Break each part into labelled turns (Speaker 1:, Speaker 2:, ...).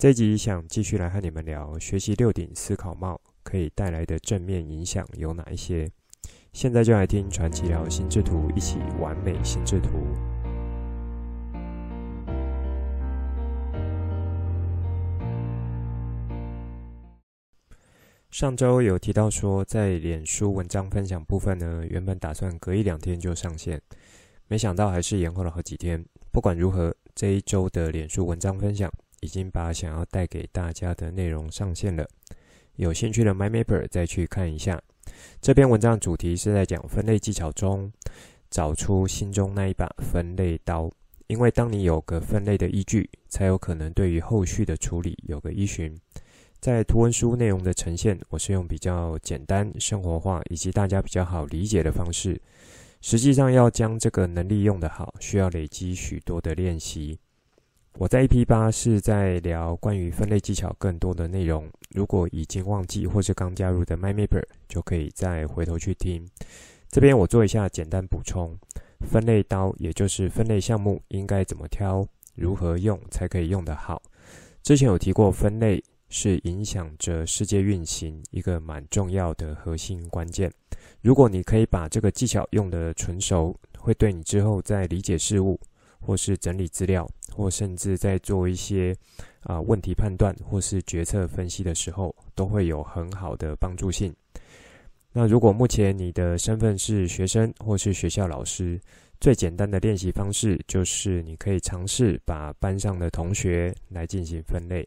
Speaker 1: 这集想继续来和你们聊，学习六顶思考帽可以带来的正面影响有哪一些？现在就来听传奇聊心智图，一起完美心智图。上周有提到说，在脸书文章分享部分呢，原本打算隔一两天就上线，没想到还是延后了好几天。不管如何，这一周的脸书文章分享。已经把想要带给大家的内容上线了，有兴趣的 MyMapper 再去看一下。这篇文章主题是在讲分类技巧中找出心中那一把分类刀，因为当你有个分类的依据，才有可能对于后续的处理有个依循。在图文书内容的呈现，我是用比较简单、生活化以及大家比较好理解的方式。实际上要将这个能力用得好，需要累积许多的练习。我在 EP8 是在聊关于分类技巧更多的内容，如果已经忘记或是刚加入的 MyMapper，就可以再回头去听。这边我做一下简单补充：分类刀，也就是分类项目应该怎么挑，如何用才可以用得好。之前有提过，分类是影响着世界运行一个蛮重要的核心关键。如果你可以把这个技巧用得纯熟，会对你之后在理解事物，或是整理资料，或甚至在做一些啊、问题判断或是决策分析的时候，都会有很好的帮助性。那如果目前你的身份是学生或是学校老师，最简单的练习方式就是你可以尝试把班上的同学来进行分类。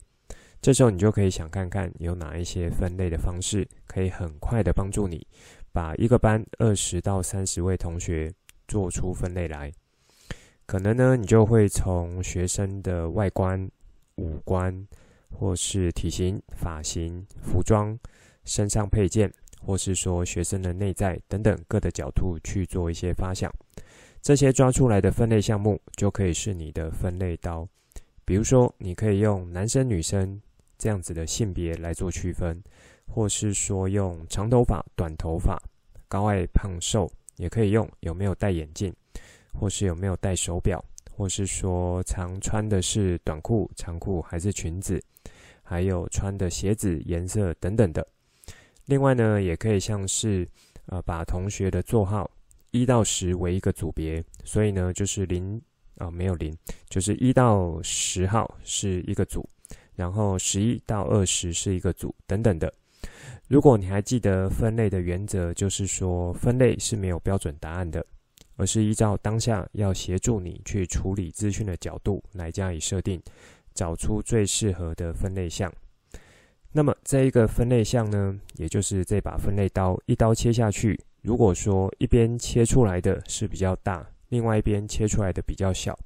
Speaker 1: 这时候你就可以想看看有哪一些分类的方式，可以很快的帮助你把一个班二十到三十位同学做出分类来。可能呢，你就会从学生的外观、五官，或是体型、发型、服装、身上配件，或是说学生的内在等等各的角度去做一些发想。这些抓出来的分类项目，就可以是你的分类刀。比如说，你可以用男生、女生这样子的性别来做区分，或是说用长头发、短头发、高矮胖瘦，也可以用有没有戴眼镜。或是有没有戴手表，或是说常穿的是短裤、长裤还是裙子，还有穿的鞋子颜色等等的。另外呢，也可以像是呃把同学的座号一到十为一个组别，所以呢就是零啊、呃、没有零，就是一到十号是一个组，然后十一到二十是一个组等等的。如果你还记得分类的原则，就是说分类是没有标准答案的。而是依照当下要协助你去处理资讯的角度来加以设定，找出最适合的分类项。那么这一个分类项呢，也就是这把分类刀一刀切下去，如果说一边切出来的是比较大，另外一边切出来的比较小，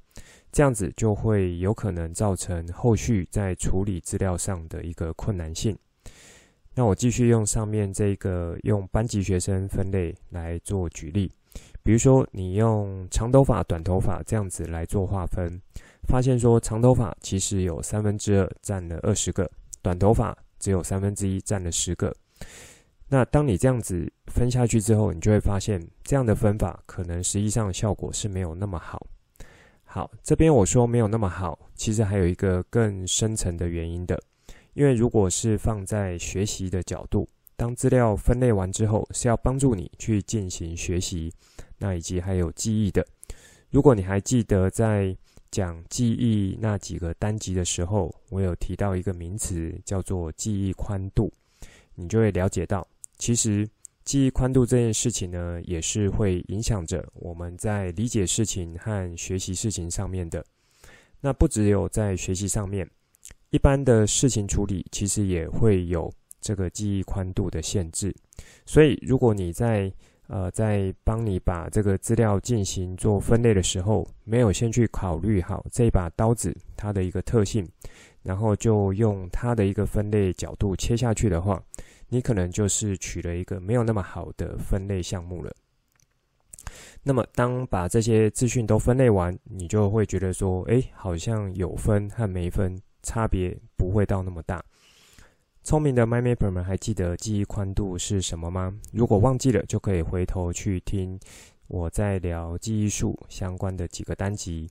Speaker 1: 这样子就会有可能造成后续在处理资料上的一个困难性。那我继续用上面这个用班级学生分类来做举例。比如说，你用长头发、短头发这样子来做划分，发现说长头发其实有三分之二占了二十个，短头发只有三分之一占了十个。那当你这样子分下去之后，你就会发现这样的分法可能实际上效果是没有那么好。好，这边我说没有那么好，其实还有一个更深层的原因的，因为如果是放在学习的角度，当资料分类完之后，是要帮助你去进行学习。那以及还有记忆的，如果你还记得在讲记忆那几个单集的时候，我有提到一个名词叫做记忆宽度，你就会了解到，其实记忆宽度这件事情呢，也是会影响着我们在理解事情和学习事情上面的。那不只有在学习上面，一般的事情处理其实也会有这个记忆宽度的限制。所以如果你在呃，在帮你把这个资料进行做分类的时候，没有先去考虑好这把刀子它的一个特性，然后就用它的一个分类角度切下去的话，你可能就是取了一个没有那么好的分类项目了。那么，当把这些资讯都分类完，你就会觉得说，哎，好像有分和没分差别不会到那么大。聪明的 MyMapper 们还记得记忆宽度是什么吗？如果忘记了，就可以回头去听我在聊记忆术相关的几个单集。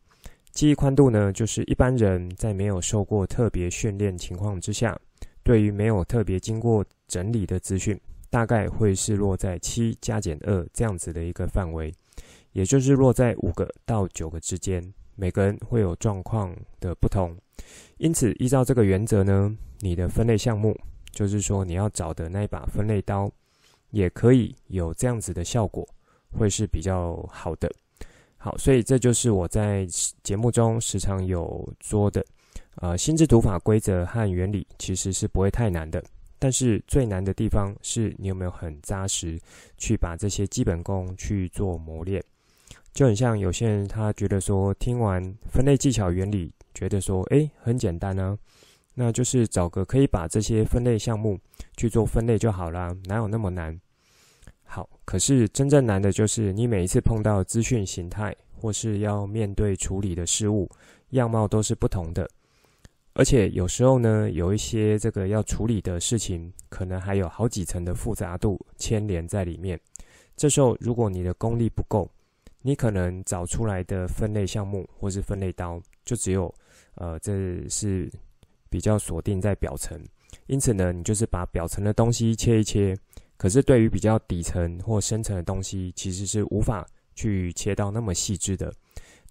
Speaker 1: 记忆宽度呢，就是一般人在没有受过特别训练情况之下，对于没有特别经过整理的资讯，大概会是落在七加减二这样子的一个范围，也就是落在五个到九个之间。每个人会有状况的不同，因此依照这个原则呢，你的分类项目，就是说你要找的那一把分类刀，也可以有这样子的效果，会是比较好的。好，所以这就是我在节目中时常有说的，呃，心智图法规则和原理其实是不会太难的，但是最难的地方是你有没有很扎实去把这些基本功去做磨练。就很像有些人他觉得说听完分类技巧原理，觉得说诶很简单呢，那就是找个可以把这些分类项目去做分类就好啦，哪有那么难？好，可是真正难的就是你每一次碰到资讯形态，或是要面对处理的事物，样貌都是不同的。而且有时候呢，有一些这个要处理的事情，可能还有好几层的复杂度牵连在里面。这时候，如果你的功力不够，你可能找出来的分类项目或是分类刀，就只有呃，这是比较锁定在表层。因此呢，你就是把表层的东西切一切。可是，对于比较底层或深层的东西，其实是无法去切到那么细致的。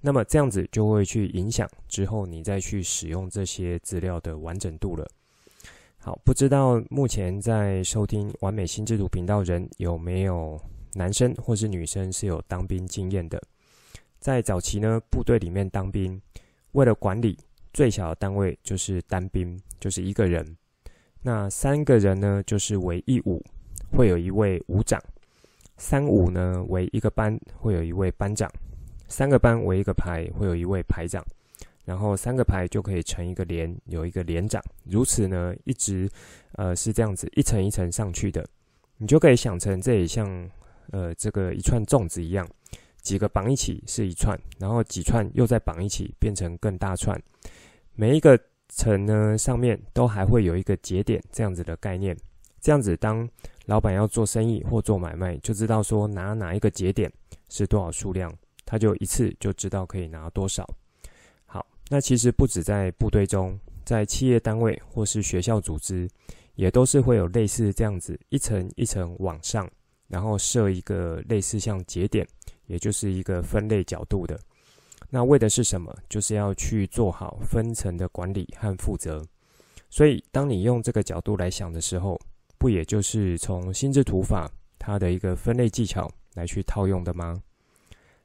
Speaker 1: 那么这样子就会去影响之后你再去使用这些资料的完整度了。好，不知道目前在收听完美心智图频道人有没有男生或是女生是有当兵经验的？在早期呢，部队里面当兵，为了管理最小的单位就是单兵，就是一个人。那三个人呢，就是为一伍。会有一位伍长，三伍呢为一个班，会有一位班长；三个班为一个排，会有一位排长。然后三个排就可以成一个连，有一个连长。如此呢，一直呃是这样子一层一层上去的。你就可以想成这也像呃这个一串粽子一样，几个绑一起是一串，然后几串又再绑一起变成更大串。每一个层呢上面都还会有一个节点，这样子的概念。这样子当。老板要做生意或做买卖，就知道说拿哪一个节点是多少数量，他就一次就知道可以拿多少。好，那其实不止在部队中，在企业单位或是学校组织，也都是会有类似这样子一层一层往上，然后设一个类似像节点，也就是一个分类角度的。那为的是什么？就是要去做好分层的管理和负责。所以，当你用这个角度来想的时候，不也就是从心智图法它的一个分类技巧来去套用的吗？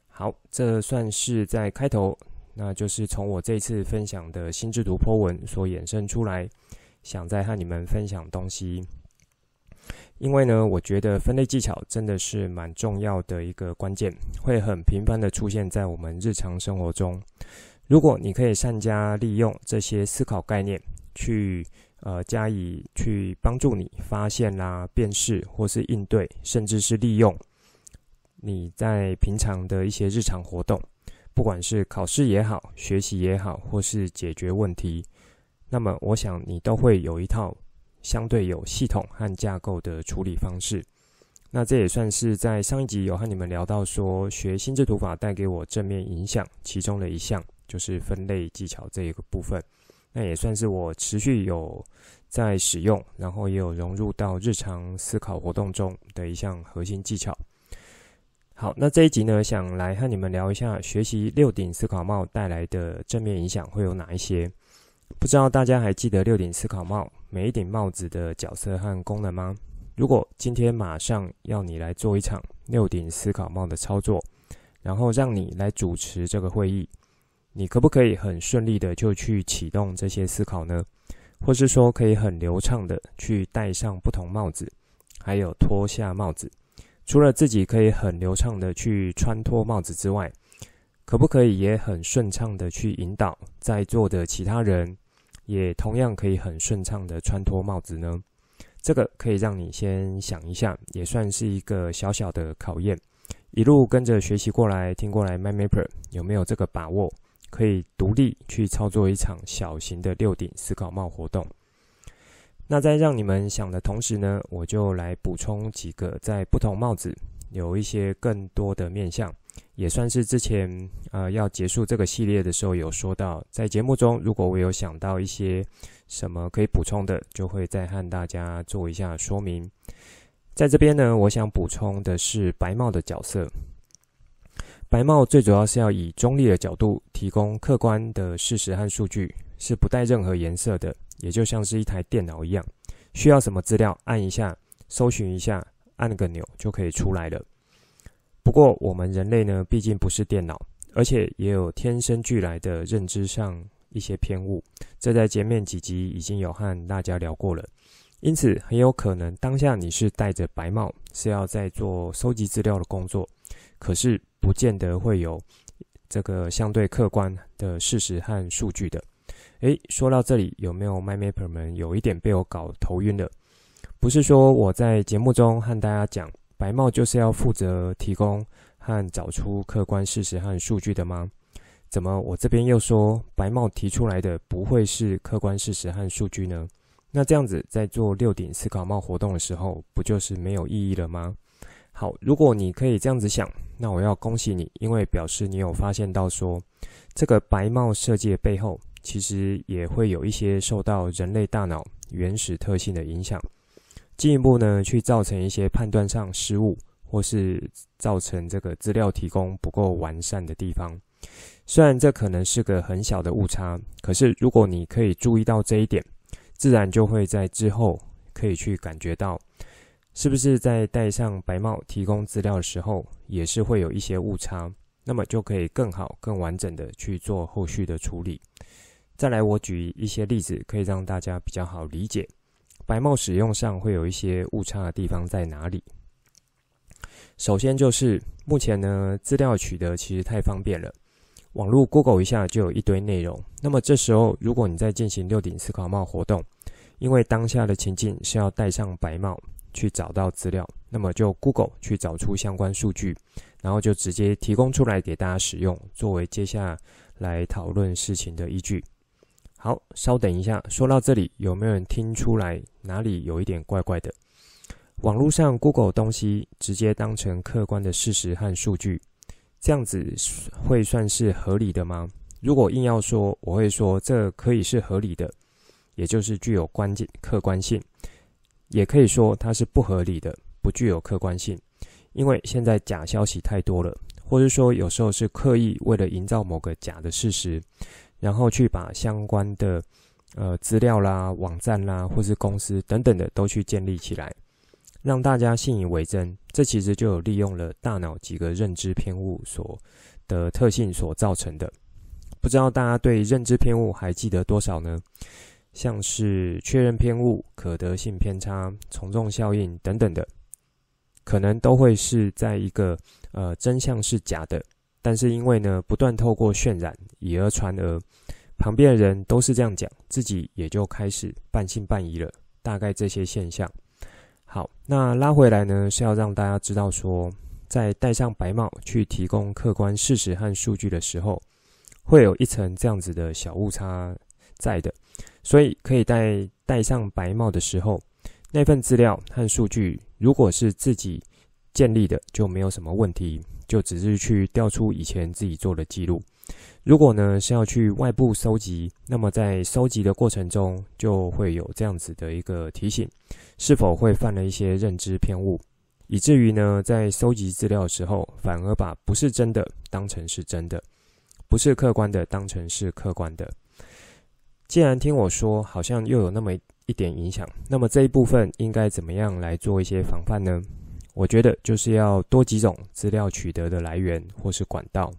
Speaker 1: 好，这算是在开头，那就是从我这次分享的心智图 po 文所衍生出来，想再和你们分享东西。因为呢，我觉得分类技巧真的是蛮重要的一个关键，会很频繁的出现在我们日常生活中。如果你可以善加利用这些思考概念去。呃，加以去帮助你发现啦、啊、辨识或是应对，甚至是利用你在平常的一些日常活动，不管是考试也好、学习也好，或是解决问题，那么我想你都会有一套相对有系统和架构的处理方式。那这也算是在上一集有和你们聊到说，学心智图法带给我正面影响，其中的一项就是分类技巧这一个部分。那也算是我持续有在使用，然后也有融入到日常思考活动中的一项核心技巧。好，那这一集呢，想来和你们聊一下学习六顶思考帽带来的正面影响会有哪一些？不知道大家还记得六顶思考帽每一顶帽子的角色和功能吗？如果今天马上要你来做一场六顶思考帽的操作，然后让你来主持这个会议。你可不可以很顺利的就去启动这些思考呢？或是说可以很流畅的去戴上不同帽子，还有脱下帽子？除了自己可以很流畅的去穿脱帽子之外，可不可以也很顺畅的去引导在座的其他人，也同样可以很顺畅的穿脱帽子呢？这个可以让你先想一下，也算是一个小小的考验。一路跟着学习过来，听过来，MyMapper 有没有这个把握，可以独立去操作一场小型的六顶思考帽活动？那在让你们想的同时呢，我就来补充几个在不同帽子有一些更多的面向，也算是之前呃要结束这个系列的时候有说到，在节目中如果我有想到一些什么可以补充的，就会再和大家做一下说明。在这边呢，我想补充的是白帽的角色。白帽最主要是要以中立的角度提供客观的事实和数据，是不带任何颜色的，也就像是一台电脑一样，需要什么资料按一下，搜寻一下，按个钮就可以出来了。不过我们人类呢，毕竟不是电脑，而且也有天生俱来的认知上一些偏误，这在前面几集已经有和大家聊过了。因此，很有可能当下你是戴着白帽，是要在做收集资料的工作，可是不见得会有这个相对客观的事实和数据的。诶，说到这里，有没有 MyMapper 们有一点被我搞头晕了？不是说我在节目中和大家讲，白帽就是要负责提供和找出客观事实和数据的吗？怎么我这边又说白帽提出来的不会是客观事实和数据呢？那这样子在做六顶思考帽活动的时候，不就是没有意义了吗？好，如果你可以这样子想，那我要恭喜你，因为表示你有发现到说，这个白帽设计的背后，其实也会有一些受到人类大脑原始特性的影响，进一步呢去造成一些判断上失误，或是造成这个资料提供不够完善的地方。虽然这可能是个很小的误差，可是如果你可以注意到这一点。自然就会在之后可以去感觉到，是不是在戴上白帽提供资料的时候，也是会有一些误差，那么就可以更好、更完整的去做后续的处理。再来，我举一些例子，可以让大家比较好理解，白帽使用上会有一些误差的地方在哪里。首先就是目前呢，资料取得其实太方便了。网络 Google 一下就有一堆内容，那么这时候如果你在进行六顶思考帽活动，因为当下的情境是要戴上白帽去找到资料，那么就 Google 去找出相关数据，然后就直接提供出来给大家使用，作为接下来讨论事情的依据。好，稍等一下，说到这里，有没有人听出来哪里有一点怪怪的？网络上 Google 东西直接当成客观的事实和数据。这样子会算是合理的吗？如果硬要说，我会说这可以是合理的，也就是具有关键客观性；也可以说它是不合理的，不具有客观性。因为现在假消息太多了，或者说有时候是刻意为了营造某个假的事实，然后去把相关的呃资料啦、网站啦，或是公司等等的都去建立起来。让大家信以为真，这其实就有利用了大脑几个认知偏误所的特性所造成的。不知道大家对认知偏误还记得多少呢？像是确认偏误、可得性偏差、从众效应等等的，可能都会是在一个呃真相是假的，但是因为呢不断透过渲染以讹传讹，旁边的人都是这样讲，自己也就开始半信半疑了。大概这些现象。好，那拉回来呢，是要让大家知道说，在戴上白帽去提供客观事实和数据的时候，会有一层这样子的小误差在的。所以可以戴戴上白帽的时候，那份资料和数据，如果是自己建立的，就没有什么问题，就只是去调出以前自己做的记录。如果呢是要去外部搜集，那么在搜集的过程中就会有这样子的一个提醒，是否会犯了一些认知偏误，以至于呢在搜集资料的时候，反而把不是真的当成是真的，不是客观的当成是客观的。既然听我说，好像又有那么一点影响，那么这一部分应该怎么样来做一些防范呢？我觉得就是要多几种资料取得的来源或是管道。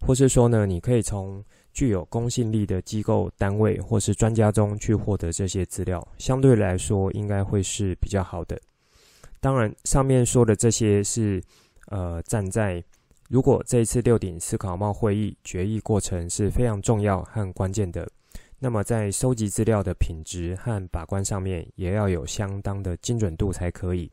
Speaker 1: 或是说呢，你可以从具有公信力的机构、单位或是专家中去获得这些资料，相对来说应该会是比较好的。当然，上面说的这些是呃站在如果这一次六顶思考帽会议决议过程是非常重要和关键的，那么在收集资料的品质和把关上面，也要有相当的精准度才可以。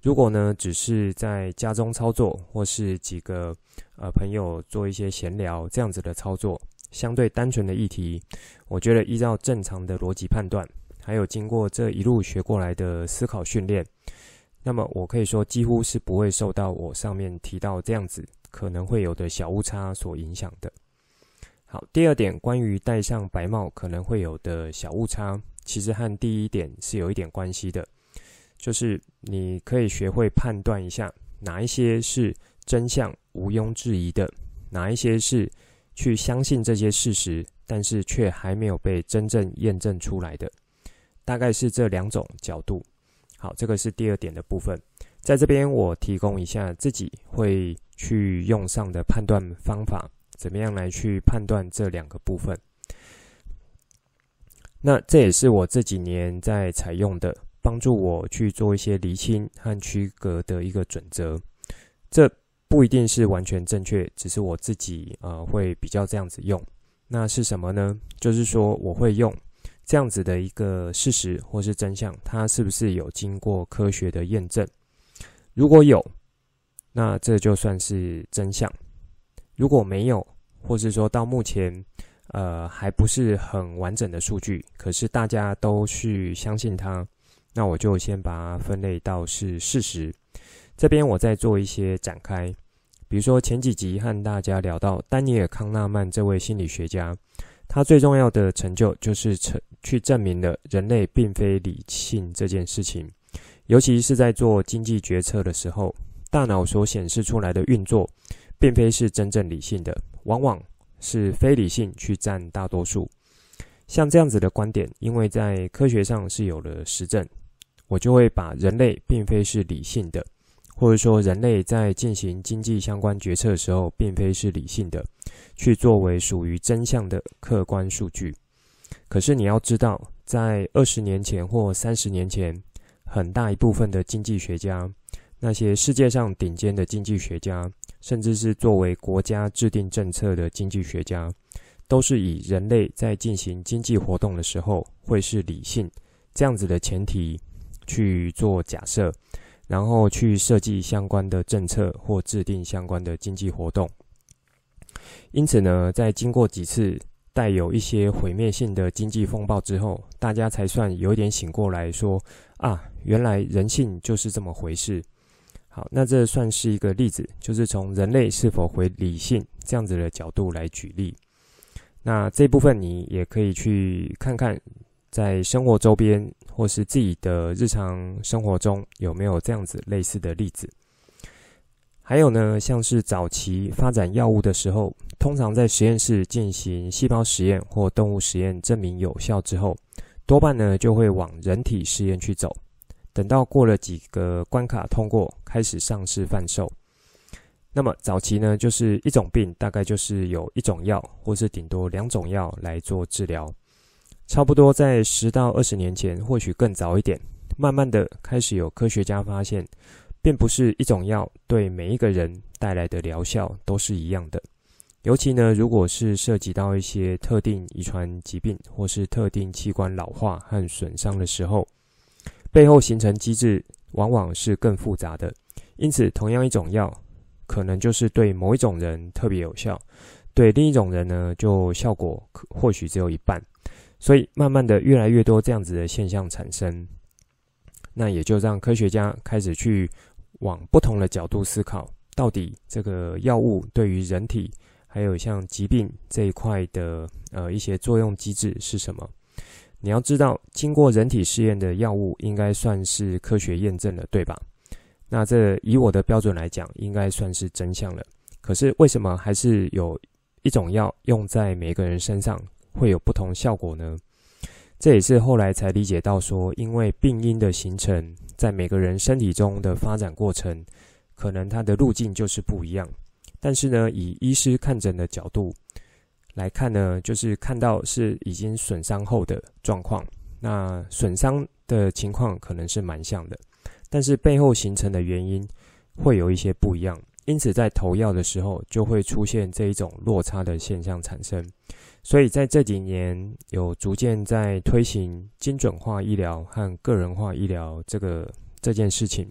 Speaker 1: 如果呢，只是在家中操作，或是几个呃朋友做一些闲聊这样子的操作，相对单纯的议题，我觉得依照正常的逻辑判断，还有经过这一路学过来的思考训练，那么我可以说几乎是不会受到我上面提到这样子可能会有的小误差所影响的。好，第二点，关于戴上白帽可能会有的小误差，其实和第一点是有一点关系的。就是你可以学会判断一下哪一些是真相毋庸置疑的，哪一些是去相信这些事实，但是却还没有被真正验证出来的，大概是这两种角度。好，这个是第二点的部分，在这边我提供一下自己会去用上的判断方法，怎么样来去判断这两个部分。那这也是我这几年在采用的。帮助我去做一些厘清和区隔的一个准则，这不一定是完全正确，只是我自己呃会比较这样子用。那是什么呢？就是说我会用这样子的一个事实或是真相，它是不是有经过科学的验证？如果有，那这就算是真相；如果没有，或是说到目前呃还不是很完整的数据，可是大家都去相信它。那我就先把它分类到是事实。这边我再做一些展开，比如说前几集和大家聊到丹尼尔·康纳曼这位心理学家，他最重要的成就就是成去证明了人类并非理性这件事情，尤其是在做经济决策的时候，大脑所显示出来的运作，并非是真正理性的，往往是非理性去占大多数。像这样子的观点，因为在科学上是有了实证。我就会把人类并非是理性的，或者说人类在进行经济相关决策的时候，并非是理性的，去作为属于真相的客观数据。可是你要知道，在二十年前或三十年前，很大一部分的经济学家，那些世界上顶尖的经济学家，甚至是作为国家制定政策的经济学家，都是以人类在进行经济活动的时候会是理性这样子的前提。去做假设，然后去设计相关的政策或制定相关的经济活动。因此呢，在经过几次带有一些毁灭性的经济风暴之后，大家才算有点醒过来说啊，原来人性就是这么回事。好，那这算是一个例子，就是从人类是否回理性这样子的角度来举例。那这部分你也可以去看看。在生活周边或是自己的日常生活中，有没有这样子类似的例子？还有呢，像是早期发展药物的时候，通常在实验室进行细胞实验或动物实验，证明有效之后，多半呢就会往人体试验去走。等到过了几个关卡通过，开始上市贩售。那么早期呢，就是一种病，大概就是有一种药，或是顶多两种药来做治疗。差不多在十到二十年前，或许更早一点，慢慢的开始有科学家发现，并不是一种药对每一个人带来的疗效都是一样的。尤其呢，如果是涉及到一些特定遗传疾病或是特定器官老化和损伤的时候，背后形成机制往往是更复杂的。因此，同样一种药，可能就是对某一种人特别有效，对另一种人呢，就效果或许只有一半。所以，慢慢的，越来越多这样子的现象产生，那也就让科学家开始去往不同的角度思考，到底这个药物对于人体，还有像疾病这一块的呃一些作用机制是什么？你要知道，经过人体试验的药物应该算是科学验证了，对吧？那这以我的标准来讲，应该算是真相了。可是为什么还是有一种药用在每个人身上？会有不同效果呢？这也是后来才理解到说，因为病因的形成，在每个人身体中的发展过程，可能它的路径就是不一样。但是呢，以医师看诊的角度来看呢，就是看到是已经损伤后的状况，那损伤的情况可能是蛮像的，但是背后形成的原因会有一些不一样。因此，在投药的时候就会出现这一种落差的现象产生。所以在这几年有逐渐在推行精准化医疗和个人化医疗这个这件事情。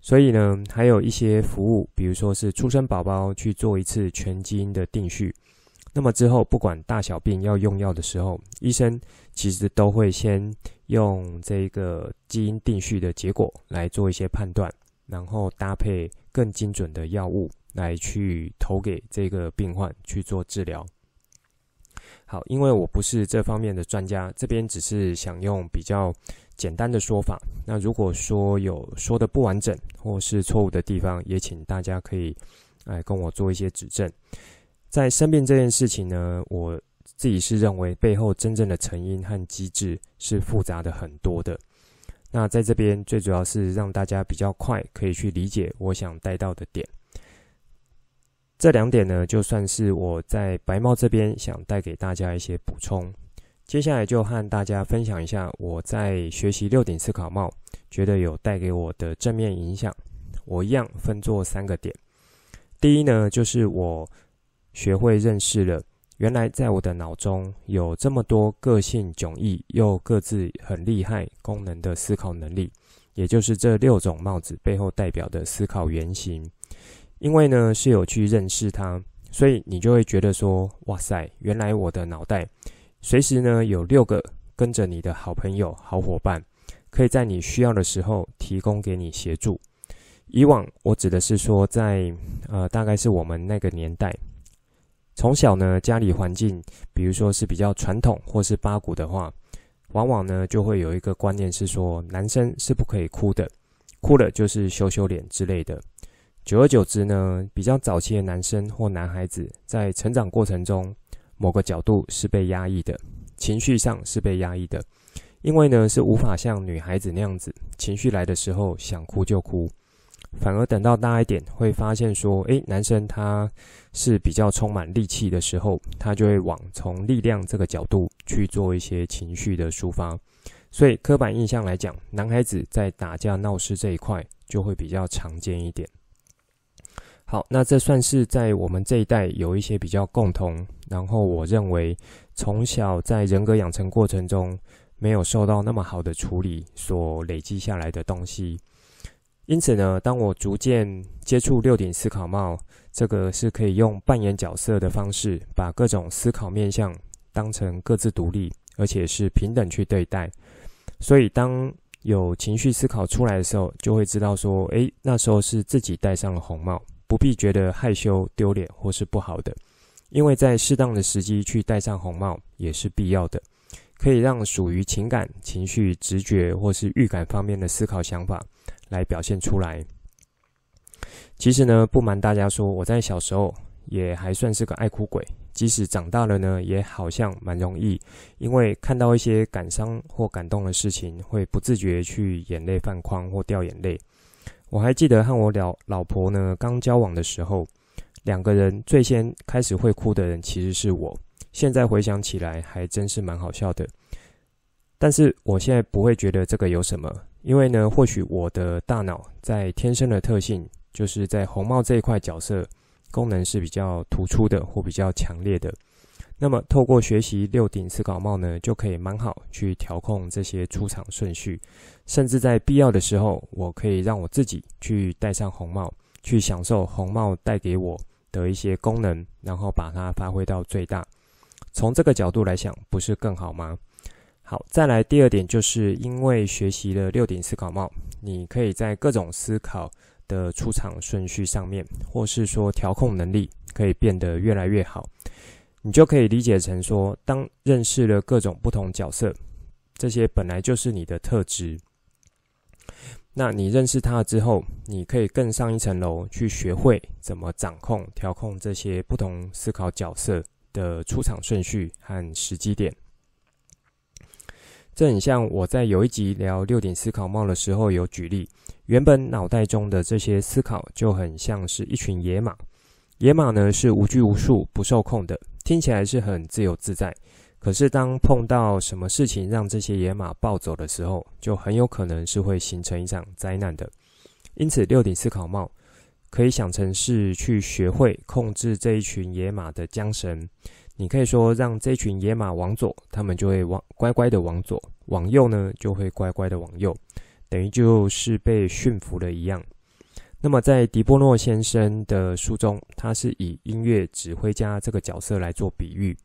Speaker 1: 所以呢，还有一些服务，比如说是出生宝宝去做一次全基因的定序。那么之后，不管大小病要用药的时候，医生其实都会先用这个基因定序的结果来做一些判断，然后搭配更精准的药物来去投给这个病患去做治疗。好，因为我不是这方面的专家，这边只是想用比较简单的说法。那如果说有说的不完整或是错误的地方，也请大家可以来跟我做一些指正。在生病这件事情呢，我自己是认为背后真正的成因和机制是复杂的很多的。那在这边最主要是让大家比较快可以去理解我想带到的点。这两点呢，就算是我在白猫这边想带给大家一些补充。接下来就和大家分享一下我在学习六顶思考帽，觉得有带给我的正面影响。我一样分作三个点。第一呢，就是我。学会认识了，原来在我的脑中有这么多个性迥异又各自很厉害功能的思考能力，也就是这六种帽子背后代表的思考原型。因为呢是有去认识它，所以你就会觉得说：哇塞，原来我的脑袋随时呢有六个跟着你的好朋友、好伙伴，可以在你需要的时候提供给你协助。以往我指的是说在，呃大概是我们那个年代。从小呢，家里环境，比如说是比较传统或是八股的话，往往呢就会有一个观念是说，男生是不可以哭的，哭了就是羞羞脸之类的。久而久之呢，比较早期的男生或男孩子在成长过程中，某个角度是被压抑的，情绪上是被压抑的，因为呢是无法像女孩子那样子，情绪来的时候想哭就哭。反而等到大一点，会发现说，诶，男生他是比较充满力气的时候，他就会往从力量这个角度去做一些情绪的抒发。所以刻板印象来讲，男孩子在打架闹事这一块就会比较常见一点。好，那这算是在我们这一代有一些比较共同，然后我认为从小在人格养成过程中没有受到那么好的处理所累积下来的东西。因此呢，当我逐渐接触六顶思考帽，这个是可以用扮演角色的方式，把各种思考面向当成各自独立，而且是平等去对待。所以，当有情绪思考出来的时候，就会知道说，诶，那时候是自己戴上了红帽，不必觉得害羞、丢脸或是不好的，因为在适当的时机去戴上红帽也是必要的，可以让属于情感、情绪、直觉或是预感方面的思考想法。来表现出来。其实呢，不瞒大家说，我在小时候也还算是个爱哭鬼。即使长大了呢，也好像蛮容易，因为看到一些感伤或感动的事情，会不自觉去眼泪泛眶或掉眼泪。我还记得和我老老婆呢刚交往的时候，两个人最先开始会哭的人其实是我。现在回想起来，还真是蛮好笑的。但是我现在不会觉得这个有什么。因为呢，或许我的大脑在天生的特性，就是在红帽这一块角色功能是比较突出的或比较强烈的。那么透过学习六顶思考帽呢，就可以蛮好去调控这些出场顺序，甚至在必要的时候，我可以让我自己去戴上红帽，去享受红帽带给我的一些功能，然后把它发挥到最大。从这个角度来想，不是更好吗？好，再来第二点，就是因为学习了六顶思考帽，你可以在各种思考的出场顺序上面，或是说调控能力，可以变得越来越好。你就可以理解成说，当认识了各种不同角色，这些本来就是你的特质。那你认识它之后，你可以更上一层楼，去学会怎么掌控、调控这些不同思考角色的出场顺序和时机点。这很像我在有一集聊六顶思考帽的时候有举例，原本脑袋中的这些思考就很像是一群野马，野马呢是无拘无束、不受控的，听起来是很自由自在。可是当碰到什么事情让这些野马暴走的时候，就很有可能是会形成一场灾难的。因此，六顶思考帽可以想成是去学会控制这一群野马的缰绳。你可以说让这群野马往左，他们就会往乖乖的往左；往右呢，就会乖乖的往右，等于就是被驯服了一样。那么在迪波诺先生的书中，他是以音乐指挥家这个角色来做比喻，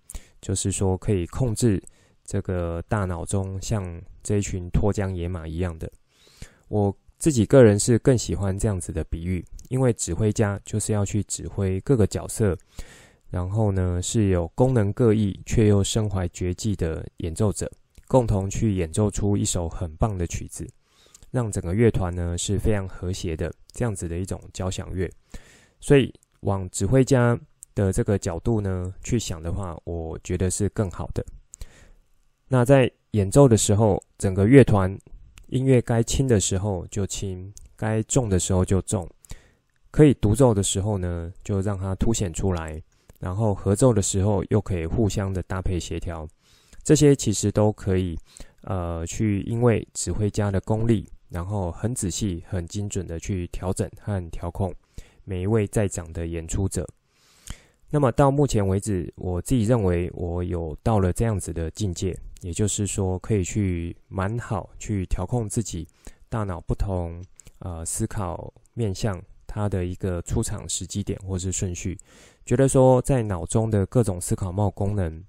Speaker 1: 就是说可以控制这个大脑中像这一群脱缰野马一样的。我自己个人是更喜欢这样子的比喻，因为指挥家就是要去指挥各个角色，然后呢是有功能各异却又身怀绝技的演奏者，共同去演奏出一首很棒的曲子。让整个乐团呢是非常和谐的这样子的一种交响乐，所以往指挥家的这个角度呢去想的话，我觉得是更好的。那在演奏的时候，整个乐团音乐该轻的时候就轻，该重的时候就重，可以独奏的时候呢就让它凸显出来，然后合奏的时候又可以互相的搭配协调，这些其实都可以呃去因为指挥家的功力。然后很仔细、很精准的去调整和调控每一位在场的演出者。那么到目前为止，我自己认为我有到了这样子的境界，也就是说可以去蛮好去调控自己大脑不同呃思考面向它的一个出场时机点或是顺序，觉得说在脑中的各种思考帽功能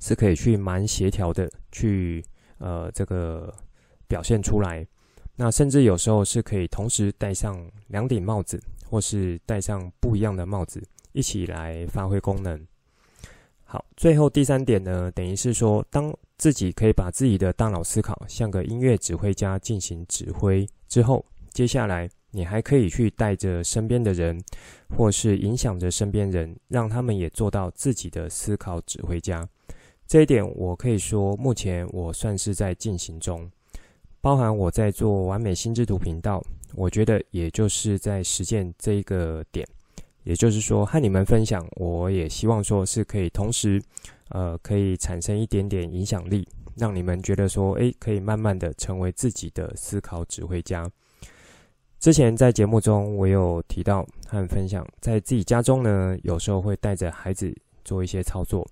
Speaker 1: 是可以去蛮协调的去呃这个。表现出来，那甚至有时候是可以同时戴上两顶帽子，或是戴上不一样的帽子，一起来发挥功能。好，最后第三点呢，等于是说，当自己可以把自己的大脑思考像个音乐指挥家进行指挥之后，接下来你还可以去带着身边的人，或是影响着身边人，让他们也做到自己的思考指挥家。这一点，我可以说，目前我算是在进行中。包含我在做完美心智图频道，我觉得也就是在实践这一个点，也就是说和你们分享，我也希望说是可以同时，呃，可以产生一点点影响力，让你们觉得说，诶，可以慢慢的成为自己的思考指挥家。之前在节目中我有提到和分享，在自己家中呢，有时候会带着孩子做一些操作，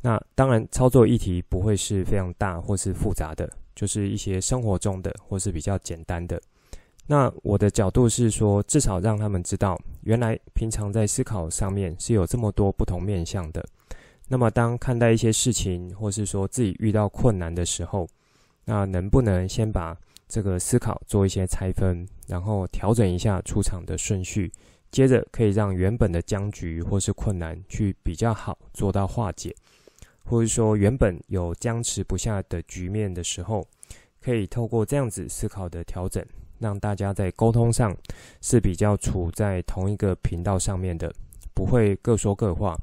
Speaker 1: 那当然操作议题不会是非常大或是复杂的。就是一些生活中的，或是比较简单的。那我的角度是说，至少让他们知道，原来平常在思考上面是有这么多不同面向的。那么，当看待一些事情，或是说自己遇到困难的时候，那能不能先把这个思考做一些拆分，然后调整一下出场的顺序，接着可以让原本的僵局或是困难去比较好做到化解。或者说，原本有僵持不下的局面的时候，可以透过这样子思考的调整，让大家在沟通上是比较处在同一个频道上面的，不会各说各话。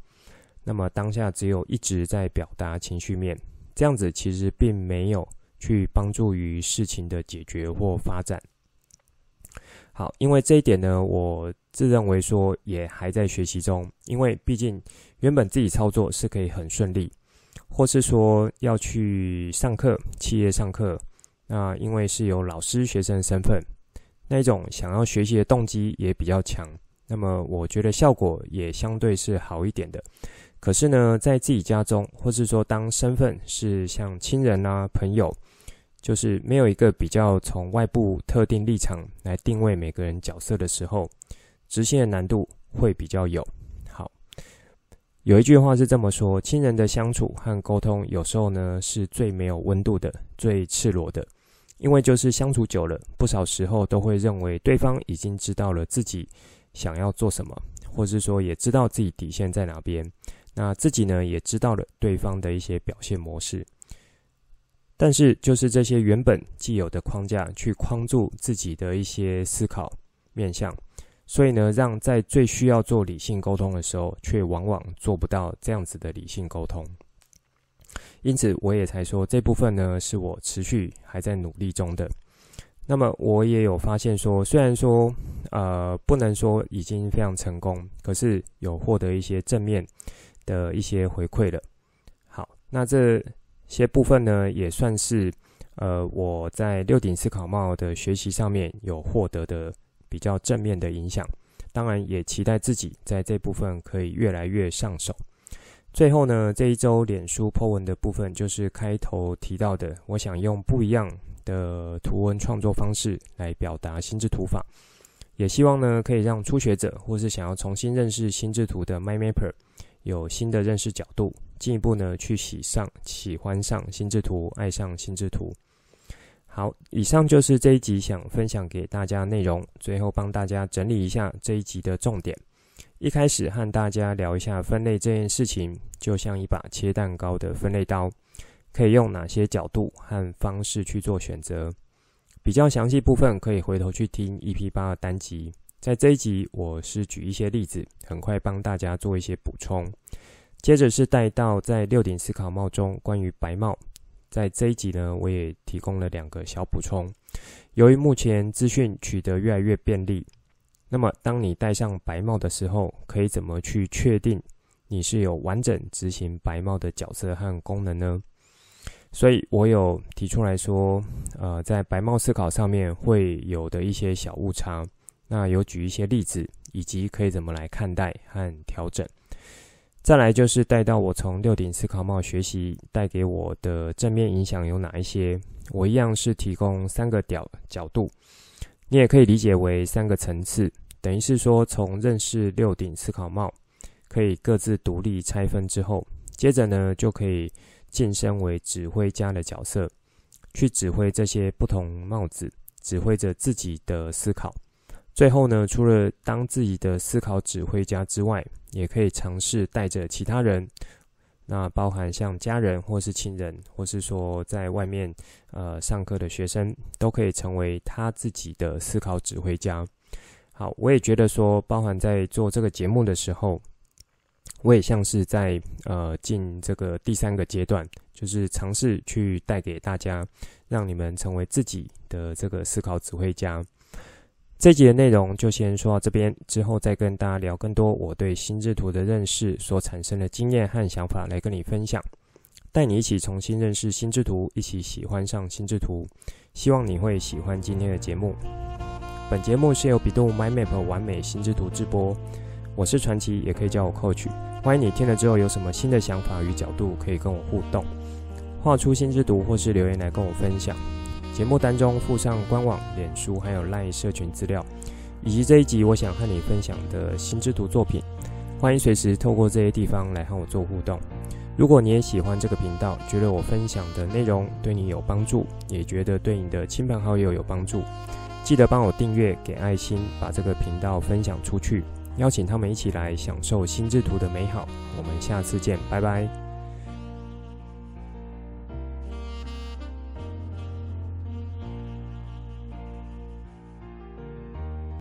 Speaker 1: 那么当下只有一直在表达情绪面，这样子其实并没有去帮助于事情的解决或发展。好，因为这一点呢，我自认为说也还在学习中，因为毕竟原本自己操作是可以很顺利。或是说要去上课，企业上课，那因为是有老师、学生身份，那种想要学习的动机也比较强。那么我觉得效果也相对是好一点的。可是呢，在自己家中，或是说当身份是像亲人啊、朋友，就是没有一个比较从外部特定立场来定位每个人角色的时候，执行的难度会比较有好。有一句话是这么说：亲人的相处和沟通，有时候呢是最没有温度的、最赤裸的，因为就是相处久了，不少时候都会认为对方已经知道了自己想要做什么，或是说也知道自己底线在哪边。那自己呢也知道了对方的一些表现模式，但是就是这些原本既有的框架，去框住自己的一些思考面向。所以呢，让在最需要做理性沟通的时候，却往往做不到这样子的理性沟通。因此，我也才说这部分呢，是我持续还在努力中的。那么，我也有发现说，虽然说，呃，不能说已经非常成功，可是有获得一些正面的一些回馈了。好，那这些部分呢，也算是呃我在六顶思考帽的学习上面有获得的。比较正面的影响，当然也期待自己在这部分可以越来越上手。最后呢，这一周脸书 po 文的部分就是开头提到的，我想用不一样的图文创作方式来表达心智图法，也希望呢可以让初学者或是想要重新认识心智图的 My Mapper 有新的认识角度，进一步呢去喜上喜欢上心智图，爱上心智图。好，以上就是这一集想分享给大家内容，最后帮大家整理一下这一集的重点。一开始和大家聊一下分类这件事情，就像一把切蛋糕的分类刀，可以用哪些角度和方式去做选择。比较详细部分可以回头去听 EP 八的单集。在这一集，我是举一些例子，很快帮大家做一些补充。接着是带到在六顶思考帽中关于白帽，在这一集呢，我也提供了两个小补充。由于目前资讯取得越来越便利。那么，当你戴上白帽的时候，可以怎么去确定你是有完整执行白帽的角色和功能呢？所以我有提出来说，呃，在白帽思考上面会有的一些小误差，那有举一些例子，以及可以怎么来看待和调整。再来就是带到我从六顶思考帽学习带给我的正面影响有哪一些，我一样是提供三个角角度，你也可以理解为三个层次。等于是说，从认识六顶思考帽，可以各自独立拆分之后，接着呢，就可以晋升为指挥家的角色，去指挥这些不同帽子，指挥着自己的思考。最后呢，除了当自己的思考指挥家之外，也可以尝试带着其他人，那包含像家人或是亲人，或是说在外面呃上课的学生，都可以成为他自己的思考指挥家。好，我也觉得说，包含在做这个节目的时候，我也像是在呃进这个第三个阶段，就是尝试去带给大家，让你们成为自己的这个思考指挥家。这集的内容就先说到这边，之后再跟大家聊更多我对心智图的认识所产生的经验和想法来跟你分享，带你一起重新认识心智图，一起喜欢上心智图。希望你会喜欢今天的节目。本节目是由比度 My Map 完美心智图制播，我是传奇，也可以叫我 Coach。欢迎你听了之后有什么新的想法与角度，可以跟我互动，画出心智图或是留言来跟我分享。节目单中附上官网、脸书还有 LINE 社群资料，以及这一集我想和你分享的心智图作品。欢迎随时透过这些地方来和我做互动。如果你也喜欢这个频道，觉得我分享的内容对你有帮助，也觉得对你的亲朋好友有帮助。记得帮我订阅、给爱心，把这个频道分享出去，邀请他们一起来享受心智图的美好。我们下次见，拜拜。